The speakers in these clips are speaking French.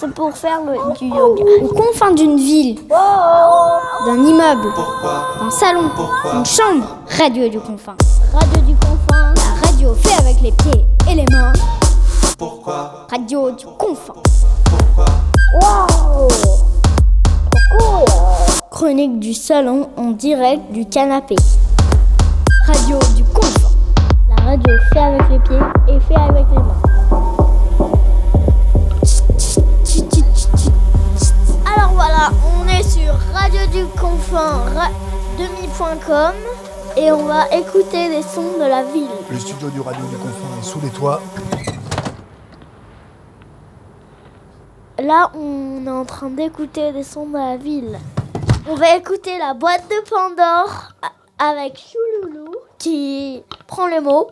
C'est pour faire le- du yoga. Aux confins d'une ville, d'un immeuble, d'un salon, d'une chambre, radio du confin. Radio du confin. La radio fait avec les pieds et les mains. Pourquoi Radio du confin. Cool. Chronique du salon en direct du canapé. Radio du confin. La radio fait avec les pieds et fait avec les mains. Voilà, on est sur Radio du Confin demi.com et on va écouter les sons de la ville. Le studio du Radio du Confin est sous les toits. Là, on est en train d'écouter des sons de la ville. On va écouter la boîte de Pandore avec Chouloulou qui prend le mot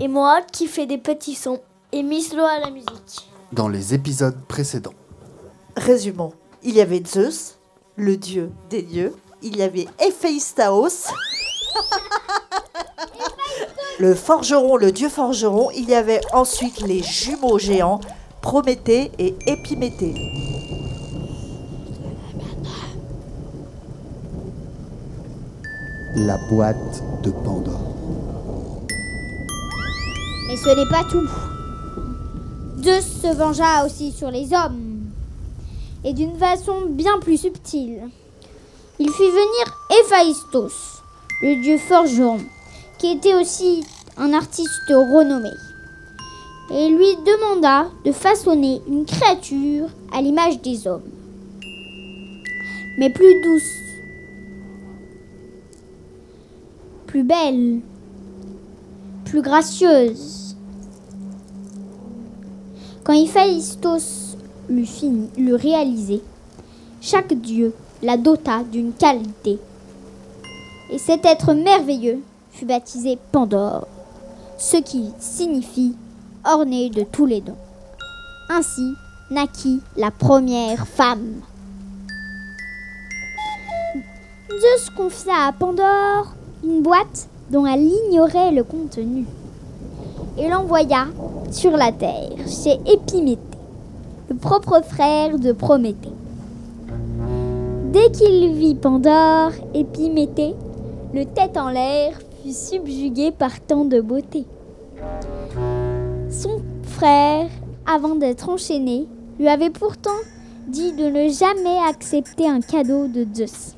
et moi qui fais des petits sons et Miss Lo à la musique. Dans les épisodes précédents. Résumons. Il y avait Zeus, le dieu des dieux. Il y avait Héphaïstos. le forgeron, le dieu forgeron. Il y avait ensuite les jumeaux géants, Prométhée et Épiméthée. La boîte de Pandore. Mais ce n'est pas tout. Zeus se vengea aussi sur les hommes. Et d'une façon bien plus subtile. Il fit venir Héphaïstos, le dieu forgeron, qui était aussi un artiste renommé. Et lui demanda de façonner une créature à l'image des hommes. Mais plus douce, plus belle, plus gracieuse. Quand Héphaïstos l'eut fini, l'eut réalisé, chaque dieu la dota d'une qualité. Et cet être merveilleux fut baptisé Pandore, ce qui signifie orné de tous les dons. Ainsi naquit la première femme. Zeus confia à Pandore une boîte dont elle ignorait le contenu et l'envoya sur la terre chez Épiméthée, le propre frère de Prométhée. Dès qu'il vit Pandore, Épiméthée, le tête en l'air, fut subjugué par tant de beauté. Son frère, avant d'être enchaîné, lui avait pourtant dit de ne jamais accepter un cadeau de Zeus.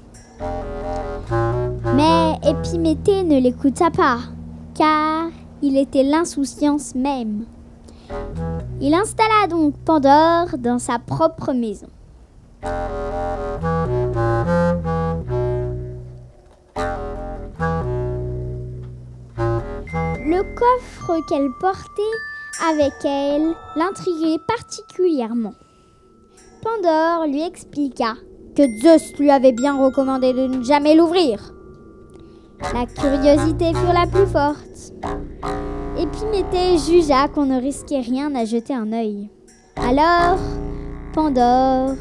Mais Épiméthée ne l'écouta pas, car il était l'insouciance même. Il installa donc Pandore dans sa propre maison. Le coffre qu'elle portait avec elle l'intriguait particulièrement. Pandore lui expliqua que Zeus lui avait bien recommandé de ne jamais l'ouvrir. La curiosité fut la plus forte. Épiméthée jugea qu'on ne risquait rien à jeter un œil. Alors, Pandore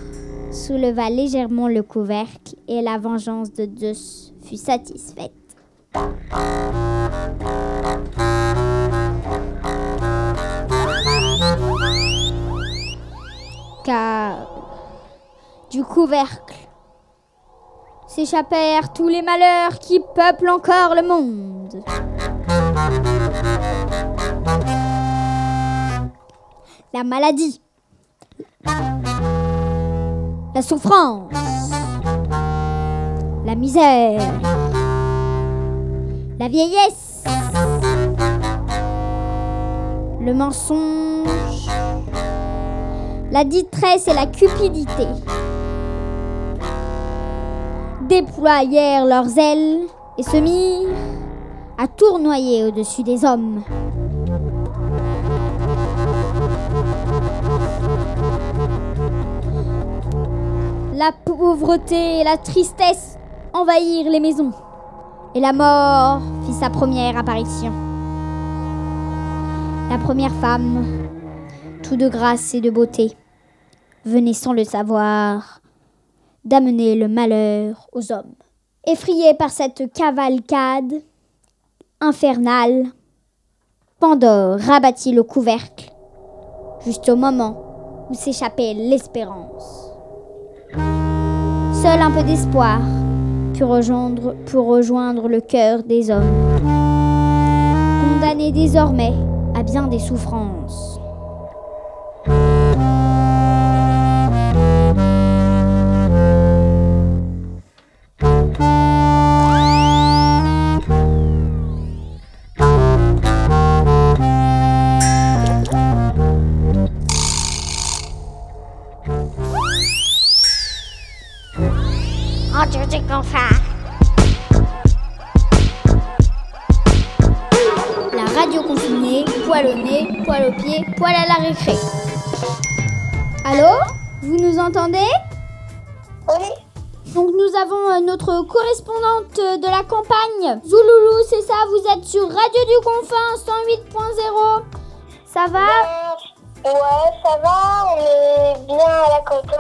souleva légèrement le couvercle et la vengeance de Zeus fut satisfaite. Car du couvercle s'échappèrent tous les malheurs qui peuplent encore le monde. La maladie, la souffrance, la misère, la vieillesse, le mensonge, la détresse et la cupidité. Déployèrent leurs ailes et se mirent à tournoyer au-dessus des hommes. La pauvreté et la tristesse envahirent les maisons et la mort fit sa première apparition. La première femme, tout de grâce et de beauté, venait sans le savoir d'amener le malheur aux hommes. Effrayé par cette cavalcade infernale, Pandore rabattit le couvercle, juste au moment où s'échappait l'espérance. Seul un peu d'espoir put rejoindre, pour rejoindre le cœur des hommes, condamnés désormais à bien des souffrances. Campagne, Zouloulou, c'est ça, vous êtes sur Radio du Confin 108.0. Ça va? Ouais, ça va, on est bien à la campagne,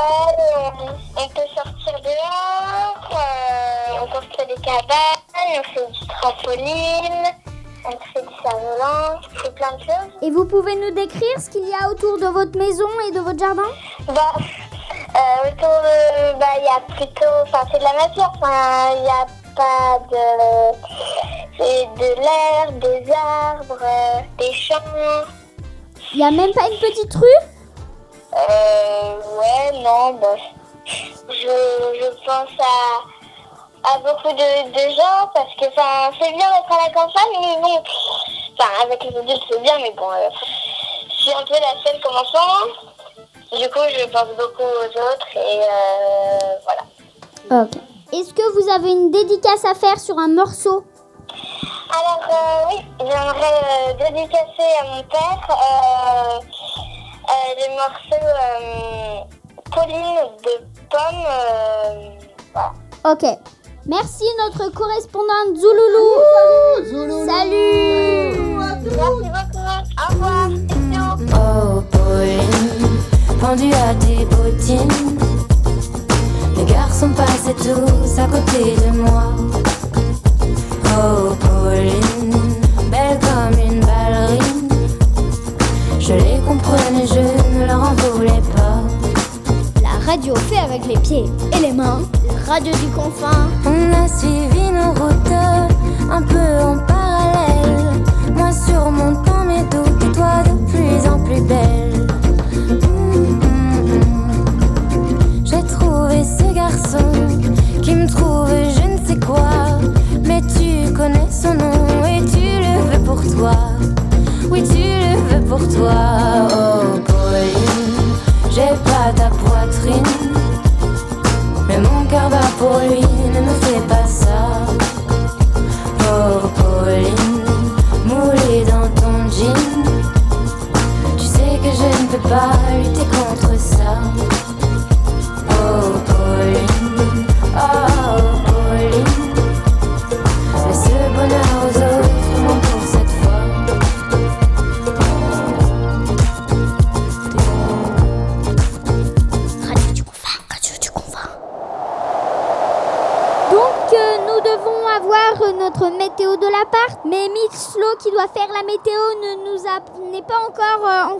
on, on peut sortir dehors, euh, on construit des cabanes, on fait du trampoline, on fait du cerf-volant, on fait plein de choses. Et vous pouvez nous décrire ce qu'il y a autour de votre maison et de votre jardin? Bah, euh, autour bah, il y a plutôt, enfin, c'est de la nature, enfin, il n'y a pas de, c'est de l'herbe, des arbres, euh, des champs. Il n'y a même pas une petite rue? Euh, ouais, non, bah, je, je pense à, à beaucoup de, de gens parce que c'est bien d'être à la campagne, mais bon, enfin, avec les adultes c'est bien, mais bon, euh, je suis un peu la seule comme enfant. Du coup, je pense beaucoup aux autres et euh, voilà. Ok. Est-ce que vous avez une dédicace à faire sur un morceau Alors, euh, oui, j'aimerais euh, dédicacer à mon père euh, euh, les morceaux euh, Pauline de Pomme. euh, voilà. Ok. Merci notre correspondante Zouloulou. Salut Merci beaucoup. Au revoir. Oh Pauline, pendue à tes bottines. Garçons passaient tous à côté de moi. Oh Pauline, belle comme une ballerine. Je les comprenais, je ne leur en voulais pas. La radio fait avec les pieds et les mains. La radio du confin. On a suivi nos routes un peu en parallèle. Moi surmontant mes doutes toi de plus en plus belle.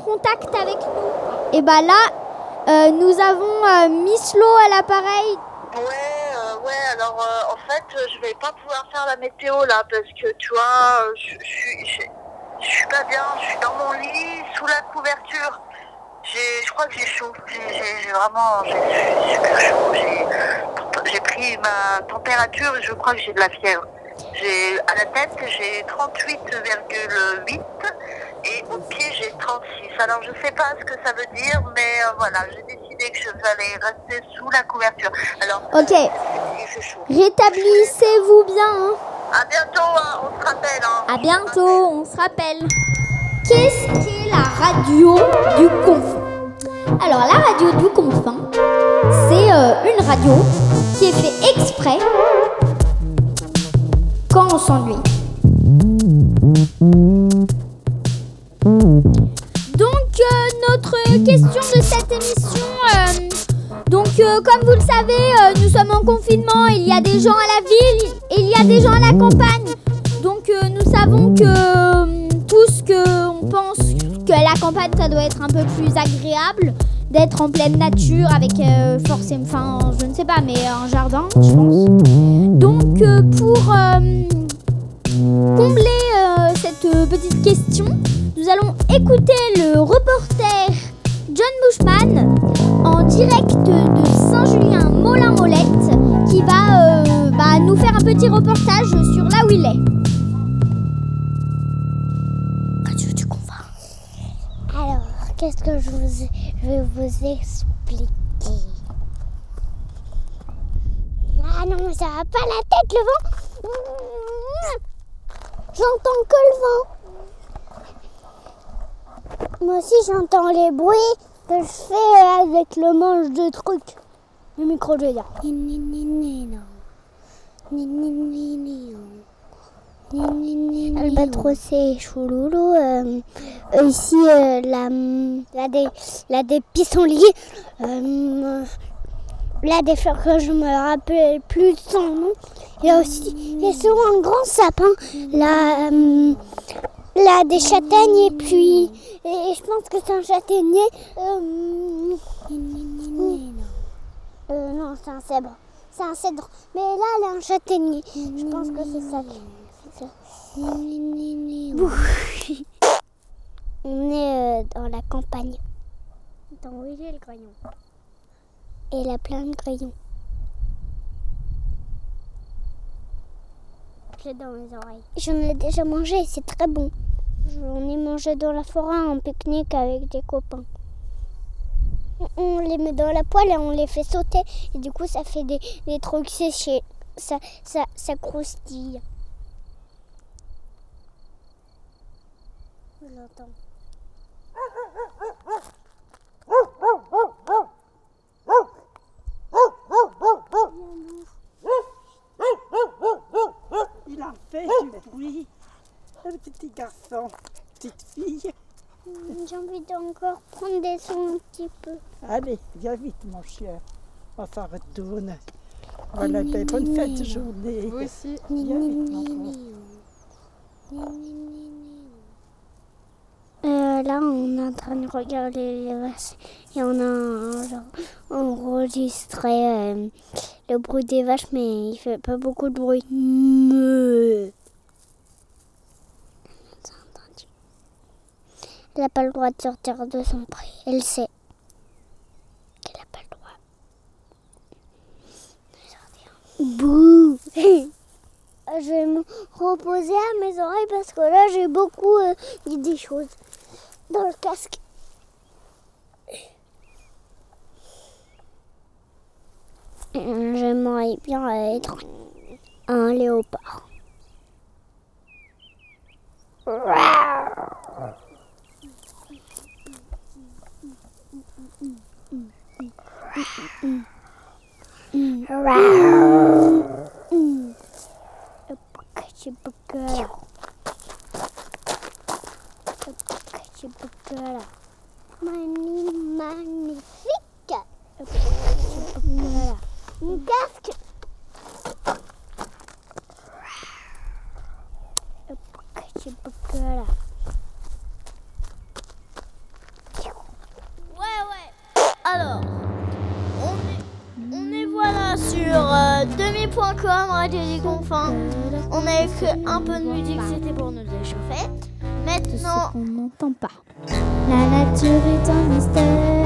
Contact avec nous. Et bah là, euh, nous avons euh, Miss Flo à l'appareil. Ouais, euh, ouais, alors en fait, je vais pas pouvoir faire la météo là parce que tu vois, je je suis pas bien, je suis dans mon lit, sous la couverture. Je crois que j'ai chaud. J'ai, vraiment, j'ai super chaud. J'ai pris ma température et je crois que j'ai de la fièvre. J'ai, à la tête, j'ai 38,8 et au pied, j'ai 36. Alors, je sais pas ce que ça veut dire, mais euh, voilà, j'ai décidé que je allais rester sous la couverture. Alors, Ok. Rétablissez-vous bien. hein. À bientôt, hein, on se rappelle. Hein. À bientôt, on se rappelle. Qu'est-ce qu'est la radio du confin? Alors la radio du confin, c'est euh, une radio qui est fait exprès quand on s'ennuie. Question de cette émission, euh, donc euh, comme vous le savez, euh, nous sommes en confinement, il y a des gens à la ville et il y a des gens à la campagne. Donc euh, nous savons que euh, tous que que la campagne, ça doit être un peu plus agréable d'être en pleine nature avec euh, forcément, enfin, je ne sais pas, mais un jardin, je pense. Donc, euh, pour euh, combler euh, cette euh, petite question, nous allons écouter le reporter petit reportage sur là où il est. Radio du confin. Alors, qu'est-ce que je, vous, je vais vous expliquer? Ah non, ça va pas la tête, le vent J'entends que le vent Moi aussi, j'entends les bruits que je fais avec le manche de truc. Le micro, je veux Albatros et Chouloulou. euh, euh, ici, euh, la, la, des, la des pissenlits. Là, des fleurs que je me rappelle plus son nom. Il y aussi il y un grand sapin. Euh, là des châtaignes et puis. Et je pense que c'est un châtaignier. Non, c'est un cèdre. C'est un cèdre. Mais là, elle est un châtaignier. Je pense que c'est ça. c'est ça. On est euh, dans la campagne. Dans où il est le crayon? Et il a plein de crayons. J'ai dans mes oreilles. J'en ai déjà mangé, c'est très bon. J'en ai mangé dans la forêt en pique-nique avec des copains. On- les met dans la poêle et on les fait sauter. Et du coup, ça fait des, des trucs séchés. Ça, ça, ça croustille. Je l'entends. Il en fait du bruit. Le petit garçon, petite fille. J'ai envie d'encore prendre des sons un petit peu. Allez, viens vite, mon chien. On s'en retourne. Voilà, ben, bonne fête de journée. Vous aussi. Viens vite. Euh, là, on est en train de regarder les vaches et on a genre, enregistré euh, le bruit des vaches, mais il fait pas beaucoup de bruit. Meuh. On a entendu. Elle n'a pas le droit de sortir de son pré. Elle sait qu'elle n'a pas le droit de sortir. Bouh Je vais me reposer à mes oreilles parce que là, j'ai beaucoup euh, dit des choses dans le casque. Euh, J'aimerais bien être un léopard. 嗯嗯，hello。La nature est un mystère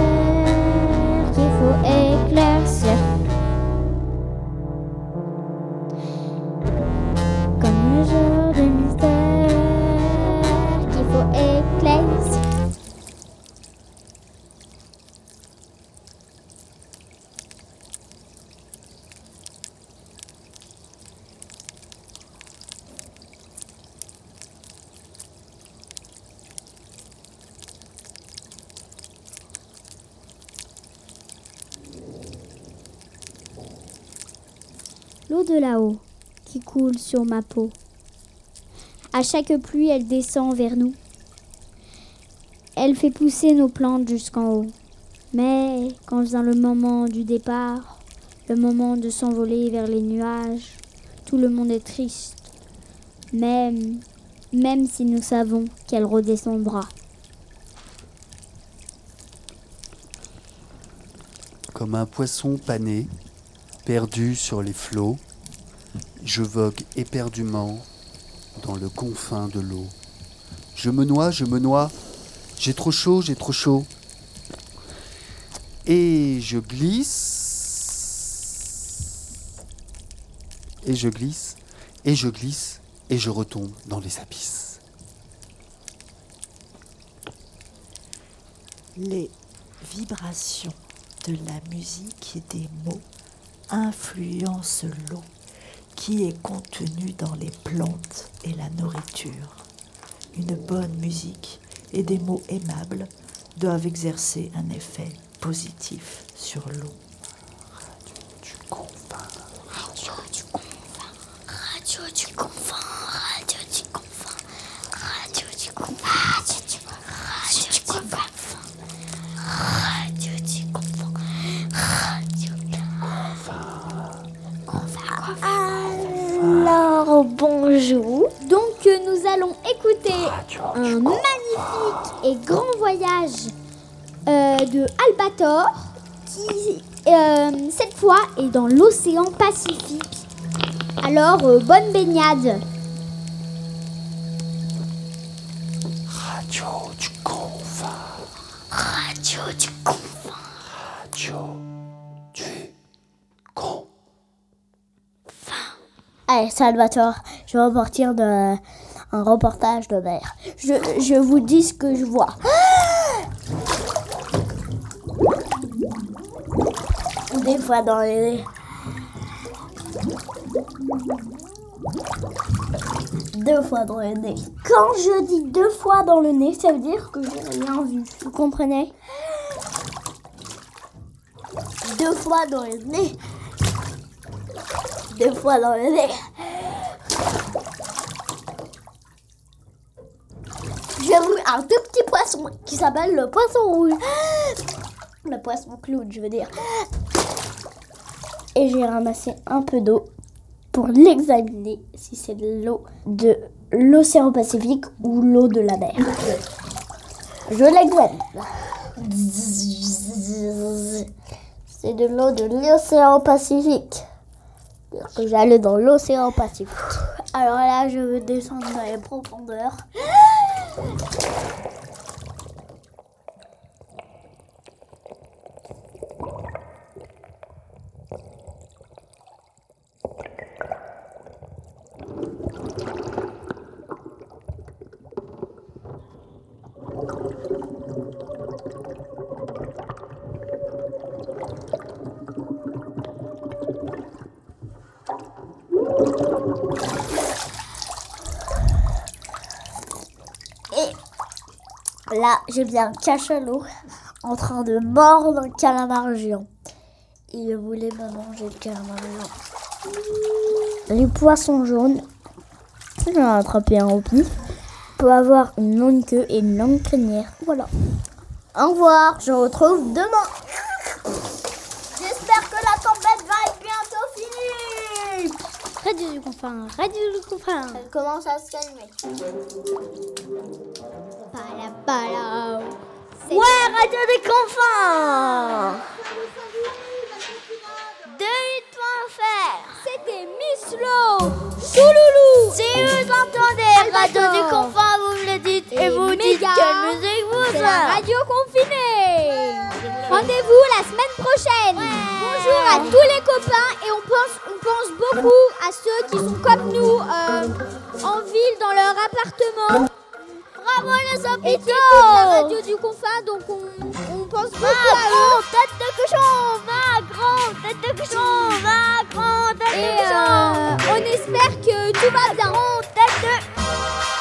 l'eau de là-haut qui coule sur ma peau. À chaque pluie, elle descend vers nous. Elle fait pousser nos plantes jusqu'en haut. Mais quand vient le moment du départ, le moment de s'envoler vers les nuages, tout le monde est triste. Même, même si nous savons qu'elle redescendra. Comme un poisson pané, perdu sur les flots, je vogue éperdument dans le confin de l'eau. Je me noie, je me noie, j'ai trop chaud, j'ai trop chaud. Et je glisse, et je glisse, et je glisse, et je retombe dans les abysses. Les vibrations de la musique et des mots influencent l'eau qui est contenue dans les plantes et la nourriture. Une bonne musique et des mots aimables doivent exercer un effet positif sur l'eau. Radio du confin, radio du confin, radio du confin, radio du confin, radio du confin, radio du confin. Alors bonjour. Donc euh, nous allons écouter un magnifique et grand voyage euh, de Albator qui euh, cette fois est dans l'océan Pacifique. Alors euh, bonne baignade. Radio du confin, Radio du confin. radio du confin. Allez, Salvatore, je vais repartir de un reportage de mer. Je, je vous dis ce que je vois. Des fois dans les... Deux fois dans le nez. Quand je dis deux fois dans le nez, ça veut dire que j'ai rien vu. Vous comprenez? Deux fois dans le nez. Deux fois dans le nez. J'ai vu un tout petit poisson qui s'appelle le poisson rouge. Le poisson clown, je veux dire. Et j'ai ramassé un peu d'eau pour l'examiner si c'est de l'eau de l'océan Pacifique ou l'eau de la mer. Je l'examine. C'est de l'eau de l'océan Pacifique. J'allais dans l'océan Pacifique. Alors là, je veux descendre dans les profondeurs. Là, j'ai bien un cachalot en train de mordre un calamar géant. Il voulait me manger le calamar géant. Les poissons jaunes, j'en ai attrapé un au pif, peut avoir une longue queue et une longue crinière. Voilà. Au revoir, je vous retrouve demain. J'espère que la tempête va être bientôt finie. Radio du confin, radio du confin. Elle commence à se calmer. Ouais, Radio des confins C'était Miss Lo, Chouloulou. Si vous entendez Radio Albator. du confin, vous me le dites et, Et vous dites quelle musique vous la radio confinée. Rendez-vous la semaine prochaine. Bonjour à tous les copains et on pense, on pense beaucoup à ceux qui sont comme nous euh, en ville dans leur appartement avant les hôpitaux. La radio du confin, donc on, on pense beaucoup à eux. tête de cochon, va Macron, tête de cochon, va Macron, tête de cochon. Euh, on espère que tout va bien. Macron, tête de...